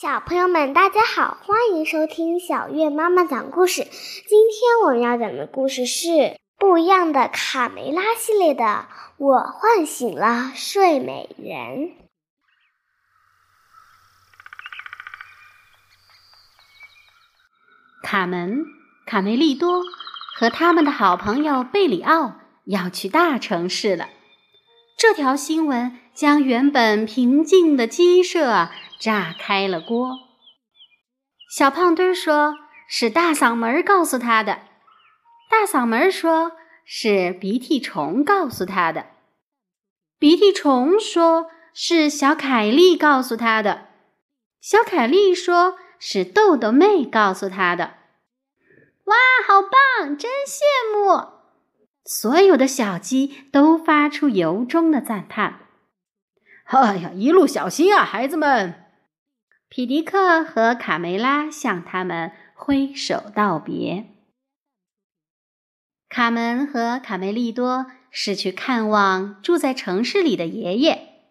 小朋友们，大家好，欢迎收听小月妈妈讲故事。今天我们要讲的故事是不一样的卡梅拉系列的《我唤醒了睡美人》。卡门、卡梅利多和他们的好朋友贝里奥要去大城市了。这条新闻将原本平静的鸡舍。炸开了锅。小胖墩说：“是大嗓门告诉他的。”大嗓门说：“是鼻涕虫告诉他的。”鼻涕虫说：“是小凯丽告诉他的。”小凯丽说：“是豆豆妹告诉他的。”哇，好棒！真羡慕！所有的小鸡都发出由衷的赞叹。哎呀，一路小心啊，孩子们！皮迪克和卡梅拉向他们挥手道别。卡门和卡梅利多是去看望住在城市里的爷爷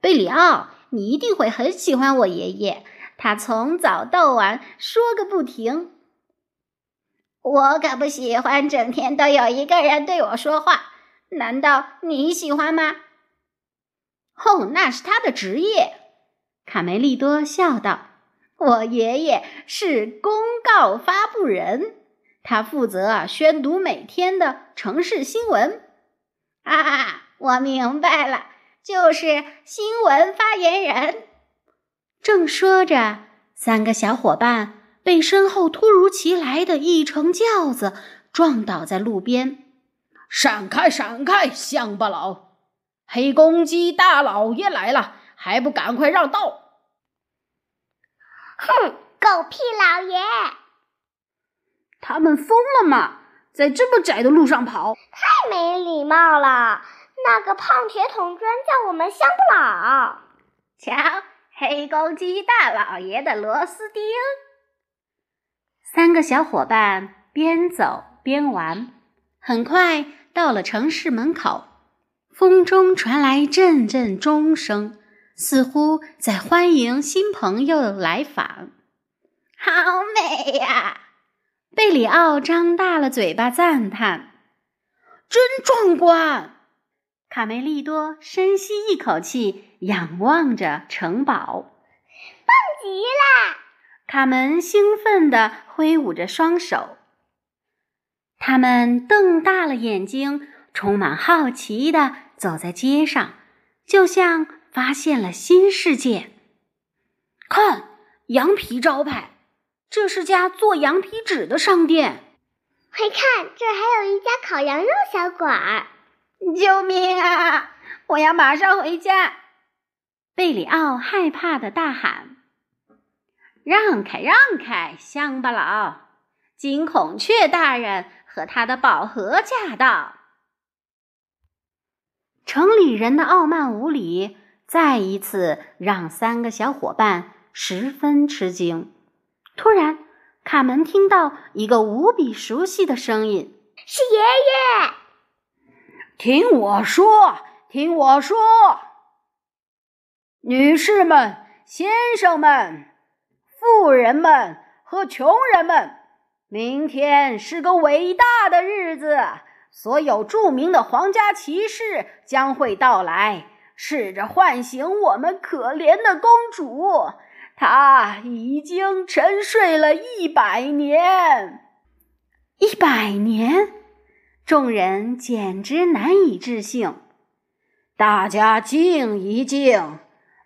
贝里奥。你一定会很喜欢我爷爷，他从早到晚说个不停。我可不喜欢整天都有一个人对我说话。难道你喜欢吗？哦，那是他的职业。卡梅利多笑道：“我爷爷是公告发布人，他负责宣读每天的城市新闻。”啊，我明白了，就是新闻发言人。正说着，三个小伙伴被身后突如其来的一乘轿子撞倒在路边。“闪开，闪开，乡巴佬！黑公鸡大老爷来了！”还不赶快让道！哼，狗屁老爷！他们疯了吗？在这么窄的路上跑，太没礼貌了！那个胖铁桶专叫我们乡不佬。瞧，黑公鸡大老爷的螺丝钉。三个小伙伴边走边玩，很快到了城市门口。风中传来阵阵钟声。似乎在欢迎新朋友来访，好美呀！贝里奥张大了嘴巴赞叹：“真壮观！”卡梅利多深吸一口气，仰望着城堡，棒极了！卡门兴奋地挥舞着双手，他们瞪大了眼睛，充满好奇地走在街上，就像……发现了新世界，看羊皮招牌，这是家做羊皮纸的商店。快看，这还有一家烤羊肉小馆儿！救命啊！我要马上回家！贝里奥害怕的大喊：“让开，让开，乡巴佬！金孔雀大人和他的宝盒驾到！”城里人的傲慢无礼。再一次让三个小伙伴十分吃惊。突然，卡门听到一个无比熟悉的声音：“是爷爷！”听我说，听我说，女士们、先生们、富人们和穷人们，明天是个伟大的日子，所有著名的皇家骑士将会到来。试着唤醒我们可怜的公主，她已经沉睡了一百年。一百年，众人简直难以置信。大家静一静，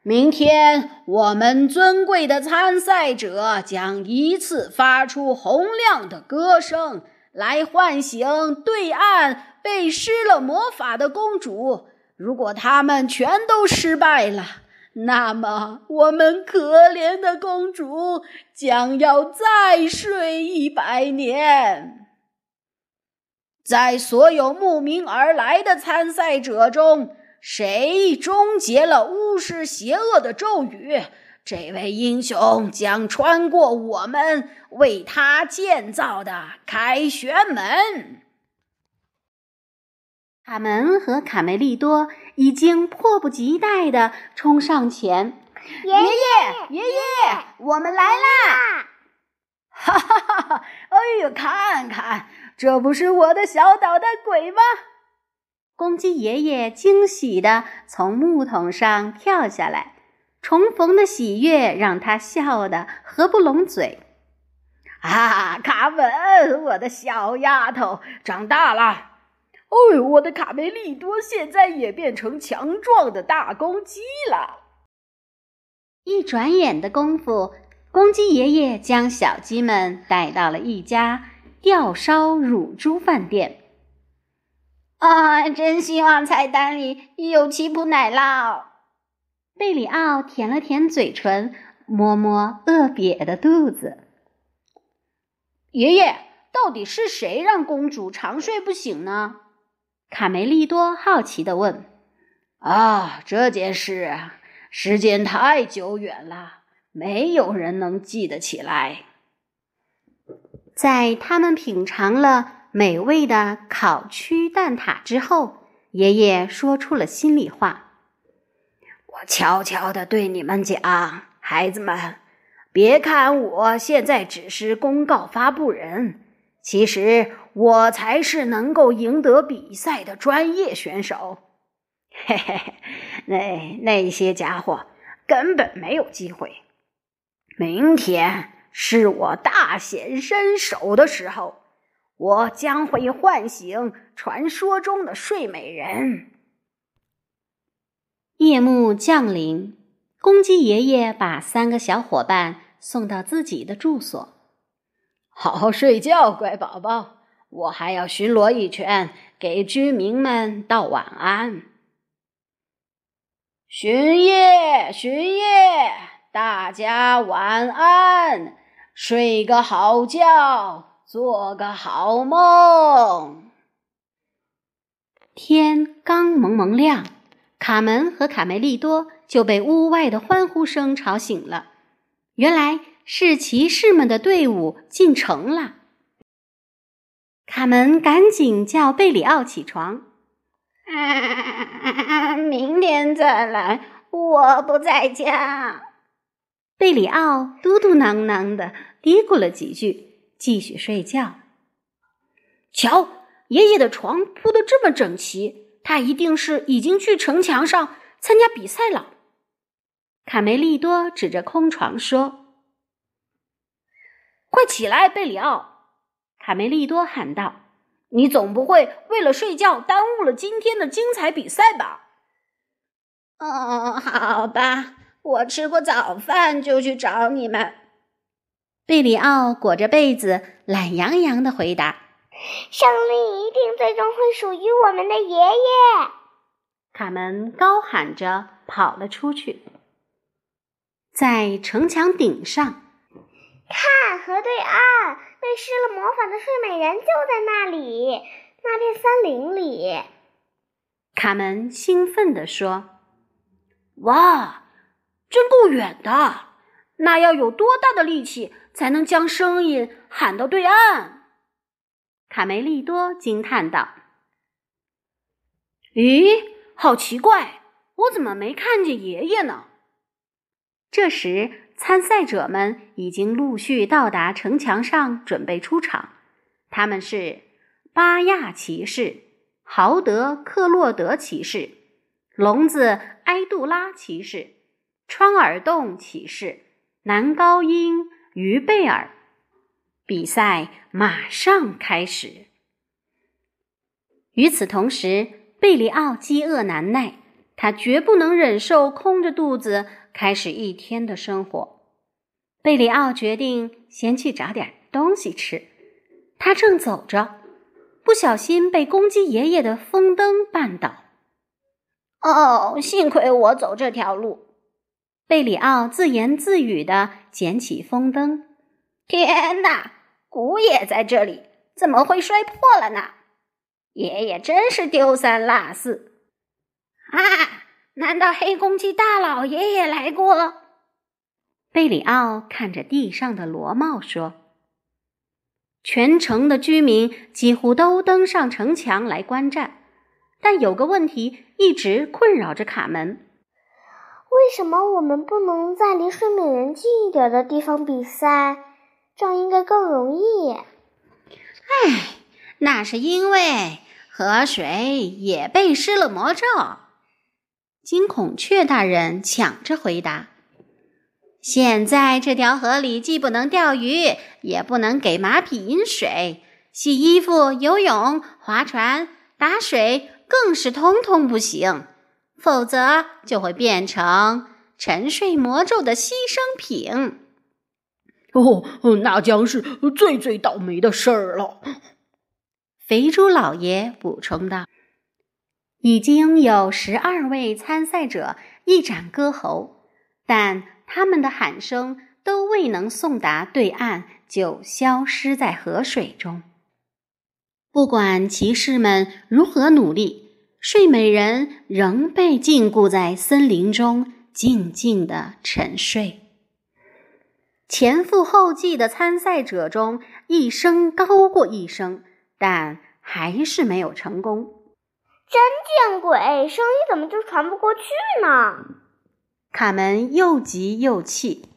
明天我们尊贵的参赛者将依次发出洪亮的歌声，来唤醒对岸被施了魔法的公主。如果他们全都失败了，那么我们可怜的公主将要再睡一百年。在所有慕名而来的参赛者中，谁终结了巫师邪恶的咒语，这位英雄将穿过我们为他建造的凯旋门。卡门和卡梅利多已经迫不及待地冲上前，爷爷，爷爷，我们来啦！哈哈哈哈！哎呦，看看，这不是我的小捣蛋鬼吗？公鸡爷爷惊喜地从木桶上跳下来，重逢的喜悦让他笑得合不拢嘴。啊，卡门，我的小丫头长大了。哦呦，我的卡梅利多现在也变成强壮的大公鸡了。一转眼的功夫，公鸡爷爷将小鸡们带到了一家吊烧乳猪饭店。啊，真希望菜单里有奇普奶酪。贝里奥舔了舔嘴唇，摸摸饿瘪的肚子。爷爷，到底是谁让公主长睡不醒呢？卡梅利多好奇地问。啊，这件事时间太久远了，没有人能记得起来。在他们品尝了。美味的烤曲蛋挞之后，爷爷说出了心里话：“我悄悄地对你们讲，孩子们，别看我现在只是公告发布人，其实我才是能够赢得比赛的专业选手。嘿嘿嘿，那那些家伙根本没有机会。明天是我大显身手的时候。”我将会唤醒传说中的睡美人。夜幕降临，公鸡爷爷把三个小伙伴送到自己的住所。好好睡觉，乖宝宝。我还要巡逻一圈，给居民们道晚安。巡夜，巡夜，大家晚安，睡个好觉。做个好梦。天刚蒙蒙亮，卡门和卡梅利多就被屋外的欢呼声吵醒了。原来是骑士们的队伍进城了。卡门赶紧叫贝里奥起床。明天再来，我不在家。贝里奥嘟嘟囔囔的嘀咕了几句。继续睡觉。瞧，爷爷的床铺的这么整齐，他一定是已经去城墙上参加比赛了。卡梅利多指着空床说：“快起来，贝里奥！”卡梅利多喊道：“你总不会为了睡觉耽误了今天的精彩比赛吧？”“哦，好吧，我吃过早饭就去找你们。”贝里奥裹着被子，懒洋洋的回答：“胜利一定最终会属于我们的爷爷。”卡门高喊着跑了出去。在城墙顶上，看河对岸，被施了魔法的睡美人就在那里，那片森林里。卡门兴奋地说：“哇，真够远的！那要有多大的力气？”才能将声音喊到对岸。卡梅利多惊叹道：“咦，好奇怪，我怎么没看见爷爷呢？”这时，参赛者们已经陆续到达城墙上，准备出场。他们是巴亚骑士、豪德克洛德骑士、聋子埃杜拉骑士、穿耳洞骑士、男高音。于贝尔，比赛马上开始。与此同时，贝里奥饥饿难耐，他绝不能忍受空着肚子开始一天的生活。贝里奥决定先去找点东西吃。他正走着，不小心被公鸡爷爷的风灯绊倒。哦，幸亏我走这条路。贝里奥自言自语的捡起风灯，天哪，鼓也在这里，怎么会摔破了呢？爷爷真是丢三落四啊！难道黑公鸡大老爷也来过？贝里奥看着地上的螺帽说：“全城的居民几乎都登上城墙来观战，但有个问题一直困扰着卡门。”为什么我们不能在离睡美人近一点的地方比赛？这样应该更容易。唉，那是因为河水也被施了魔咒。金孔雀大人抢着回答：“现在这条河里既不能钓鱼，也不能给马匹饮水，洗衣服、游泳、划船、打水，更是通通不行。否则就会变成沉睡魔咒的牺牲品。”哦，那将是最最倒霉的事儿了。肥猪老爷补充道：“已经有十二位参赛者一展歌喉，但他们的喊声都未能送达对岸，就消失在河水中。不管骑士们如何努力，睡美人仍被禁锢在森林中，静静的沉睡。”前赴后继的参赛者中，一声高过一声，但还是没有成功。真见鬼！声音怎么就传不过去呢？卡门又急又气。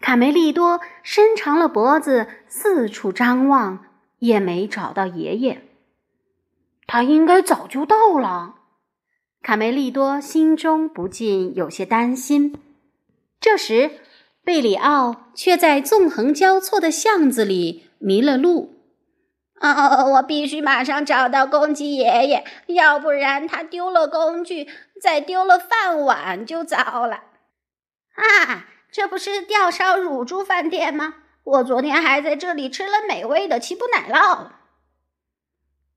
卡梅利多伸长了脖子，四处张望，也没找到爷爷。他应该早就到了。卡梅利多心中不禁有些担心。这时。贝里奥却在纵横交错的巷子里迷了路。哦，我必须马上找到公鸡爷爷，要不然他丢了工具，再丢了饭碗就糟了。啊，这不是吊烧乳猪饭店吗？我昨天还在这里吃了美味的奇普奶酪。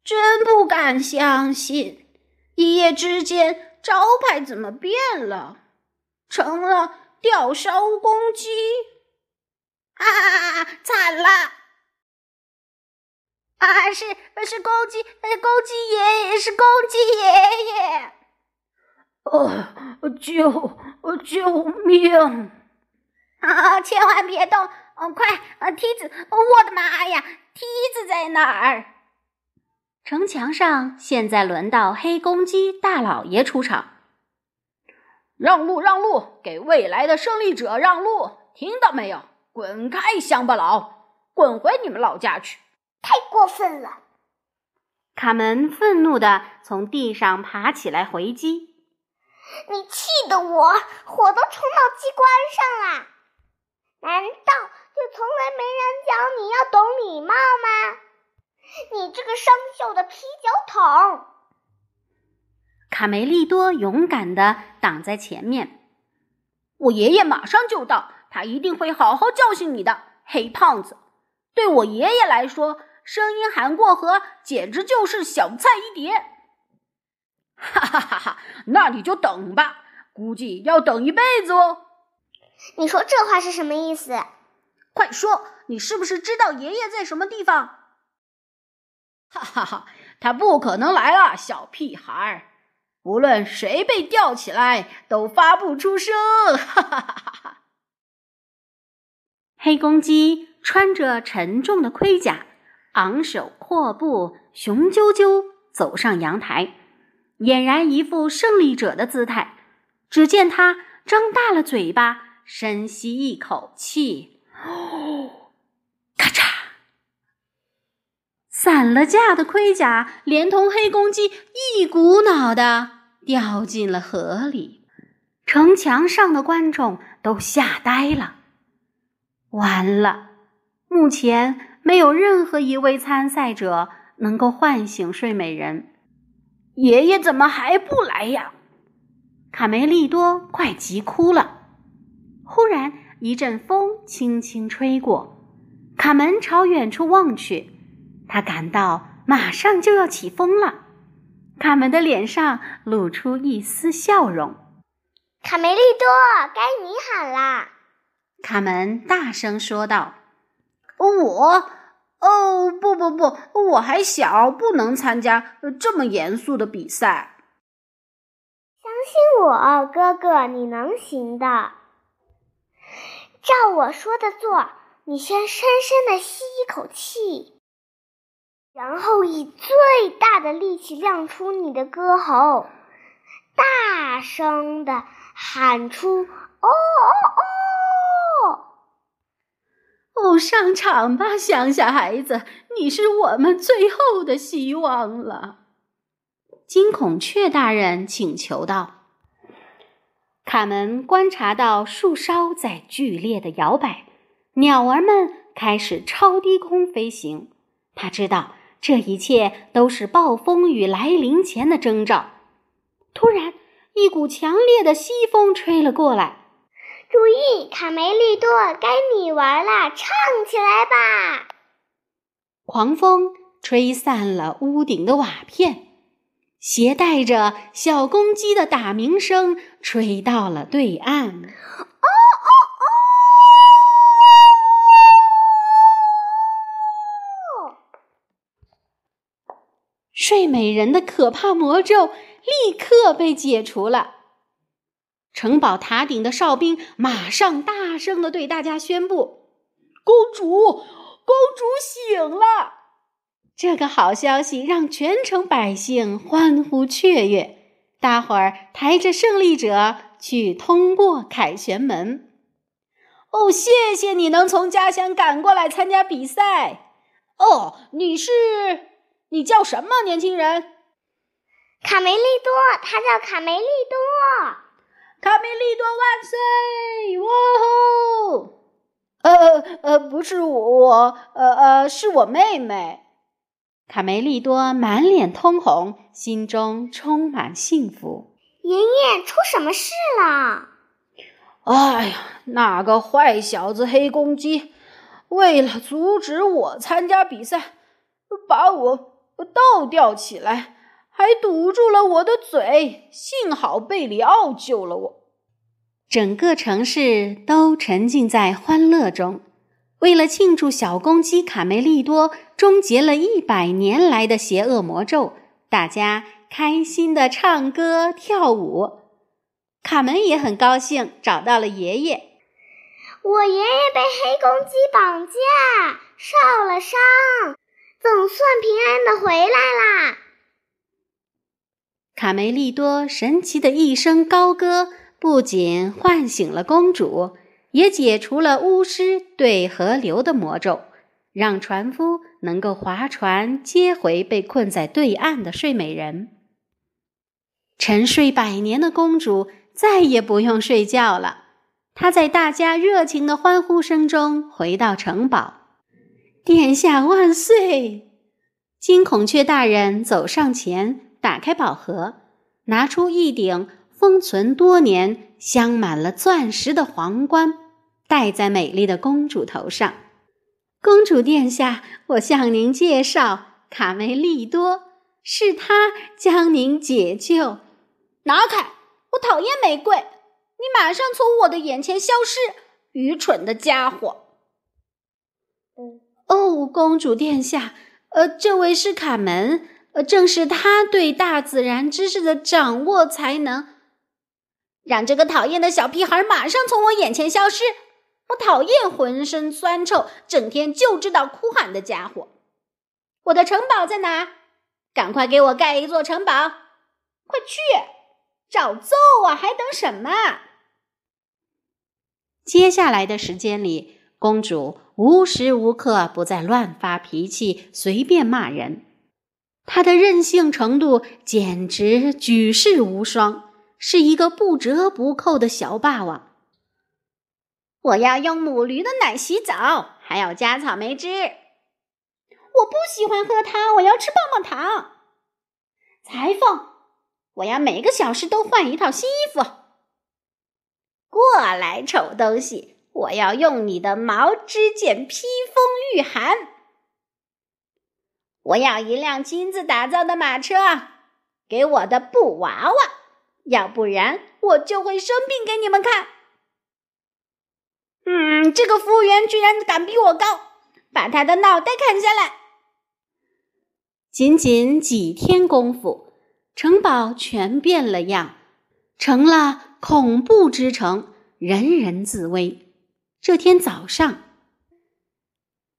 真不敢相信，一夜之间招牌怎么变了，成了。吊烧公鸡！啊，惨了！啊，是是公鸡，公鸡爷爷是公鸡爷爷！呃，救救命！啊，千万别动！嗯，快，呃梯子！我的妈呀，梯子在哪儿？城墙上，现在轮到黑公鸡大老爷出场。让路，让路，给未来的胜利者让路！听到没有？滚开，乡巴佬，滚回你们老家去！太过分了！卡门愤怒地从地上爬起来回击。你气得我火都冲到机关上了！难道就从来没人教你要懂礼貌吗？你这个生锈的啤酒桶！卡梅利多勇敢地挡在前面，我爷爷马上就到，他一定会好好教训你的，黑胖子。对我爷爷来说，声音喊过河简直就是小菜一碟。哈哈哈哈！那你就等吧，估计要等一辈子哦。你说这话是什么意思？快说，你是不是知道爷爷在什么地方？哈哈哈，他不可能来了，小屁孩儿。无论谁被吊起来，都发不出声。哈哈哈哈哈！黑公鸡穿着沉重的盔甲，昂首阔步，雄赳赳走上阳台，俨然一副胜利者的姿态。只见他张大了嘴巴，深吸一口气，哦，咔嚓！散了架的盔甲连同黑公鸡一股脑的掉进了河里，城墙上的观众都吓呆了。完了，目前没有任何一位参赛者能够唤醒睡美人。爷爷怎么还不来呀？卡梅利多快急哭了。忽然，一阵风轻轻吹过，卡门朝远处望去。他感到马上就要起风了，卡门的脸上露出一丝笑容。卡梅利多，该你喊啦！卡门大声说道：“我……哦，不不不，我还小，不能参加这么严肃的比赛。相信我，哥哥，你能行的。照我说的做，你先深深的吸一口气。”然后以最大的力气亮出你的歌喉，大声的喊出：“哦哦哦！”哦，上场吧，乡下孩子，你是我们最后的希望了。”金孔雀大人请求道。卡门观察到树梢在剧烈的摇摆，鸟儿们开始超低空飞行。他知道这一切都是暴风雨来临前的征兆。突然，一股强烈的西风吹了过来。注意，卡梅利多，该你玩了，唱起来吧！狂风吹散了屋顶的瓦片。携带着小公鸡的打鸣声，吹到了对岸。哦哦哦！睡美人的可怕魔咒立刻被解除了。城堡塔顶的哨兵马上大声的对大家宣布：“公主，公主醒了！”这个好消息让全城百姓欢呼雀跃，大伙儿抬着胜利者去通过凯旋门。哦，谢谢你能从家乡赶过来参加比赛。哦，你是？你叫什么，年轻人？卡梅利多，他叫卡梅利多。卡梅利多万岁！哇吼！呃呃，不是我，呃呃，是我妹妹。卡梅利多满脸通红，心中充满幸福。爷爷，出什么事了？哎呀，那个坏小子黑公鸡，为了阻止我参加比赛，把我倒吊起来，还堵住了我的嘴。幸好贝里奥救了我。整个城市都沉浸在欢乐中。为了庆祝小公鸡卡梅利多终结了一百年来的邪恶魔咒，大家开心的唱歌跳舞。卡门也很高兴，找到了爷爷。我爷爷被黑公鸡绑架，受了伤，总算平安的回来啦。卡梅利多神奇的一声高歌，不仅唤醒了公主。也解除了巫师对河流的魔咒，让船夫能够划船接回被困在对岸的睡美人。沉睡百年的公主再也不用睡觉了，她在大家热情的欢呼声中回到城堡。殿下万岁！金孔雀大人走上前，打开宝盒，拿出一顶封存多年、镶满了钻石的皇冠。戴在美丽的公主头上，公主殿下，我向您介绍，卡梅利多，是他将您解救。拿开！我讨厌玫瑰！你马上从我的眼前消失，愚蠢的家伙！哦，公主殿下，呃，这位是卡门，呃，正是他对大自然知识的掌握才能让这个讨厌的小屁孩马上从我眼前消失。我讨厌浑身酸臭、整天就知道哭喊的家伙。我的城堡在哪？赶快给我盖一座城堡！快去，找揍啊！还等什么？接下来的时间里，公主无时无刻不在乱发脾气、随便骂人。他的任性程度简直举世无双，是一个不折不扣的小霸王。我要用母驴的奶洗澡，还要加草莓汁。我不喜欢喝汤，我要吃棒棒糖。裁缝，我要每个小时都换一套新衣服。过来，丑东西，我要用你的毛织件披风御寒。我要一辆亲自打造的马车，给我的布娃娃，要不然我就会生病给你们看。嗯，这个服务员居然敢比我高，把他的脑袋砍下来。仅仅几天功夫，城堡全变了样，成了恐怖之城，人人自危。这天早上，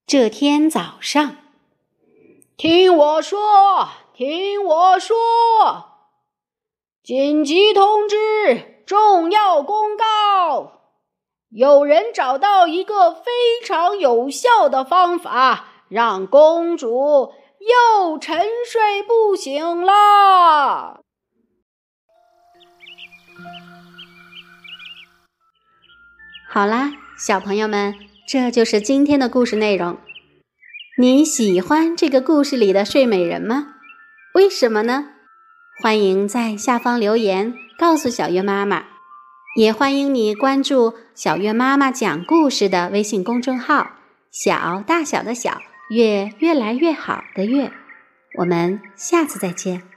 这天早上，听我说，听我说，紧急通知！重要公告：有人找到一个非常有效的方法，让公主又沉睡不醒了。好啦，小朋友们，这就是今天的故事内容。你喜欢这个故事里的睡美人吗？为什么呢？欢迎在下方留言告诉小月妈妈，也欢迎你关注小月妈妈讲故事的微信公众号“小大小的小月越来越好的月”。我们下次再见。